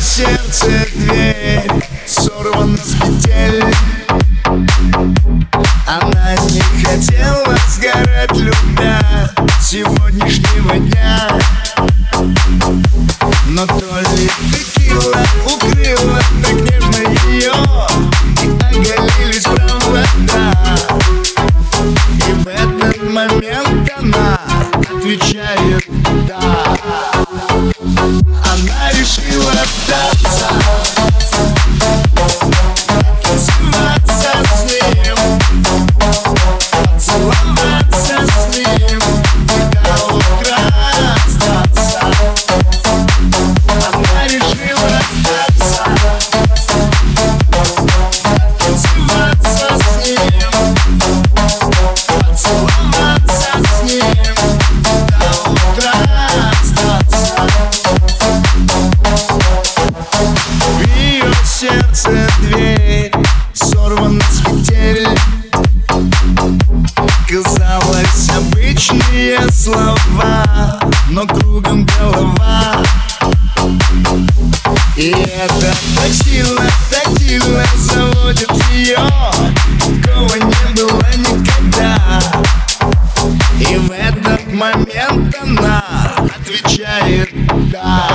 сердце дверь сорвана с петель. Она не хотела сгорать, любя сегодняшнего дня. Но то ли текила укрыла так нежно ее И оголились провода. И в этот момент она отвечает «да» Она решила остаться сердце дверь Сорвана с петель Казалось обычные слова Но кругом голова И это так сильно, так сильно заводит ее Такого не было никогда И в этот момент она отвечает «да»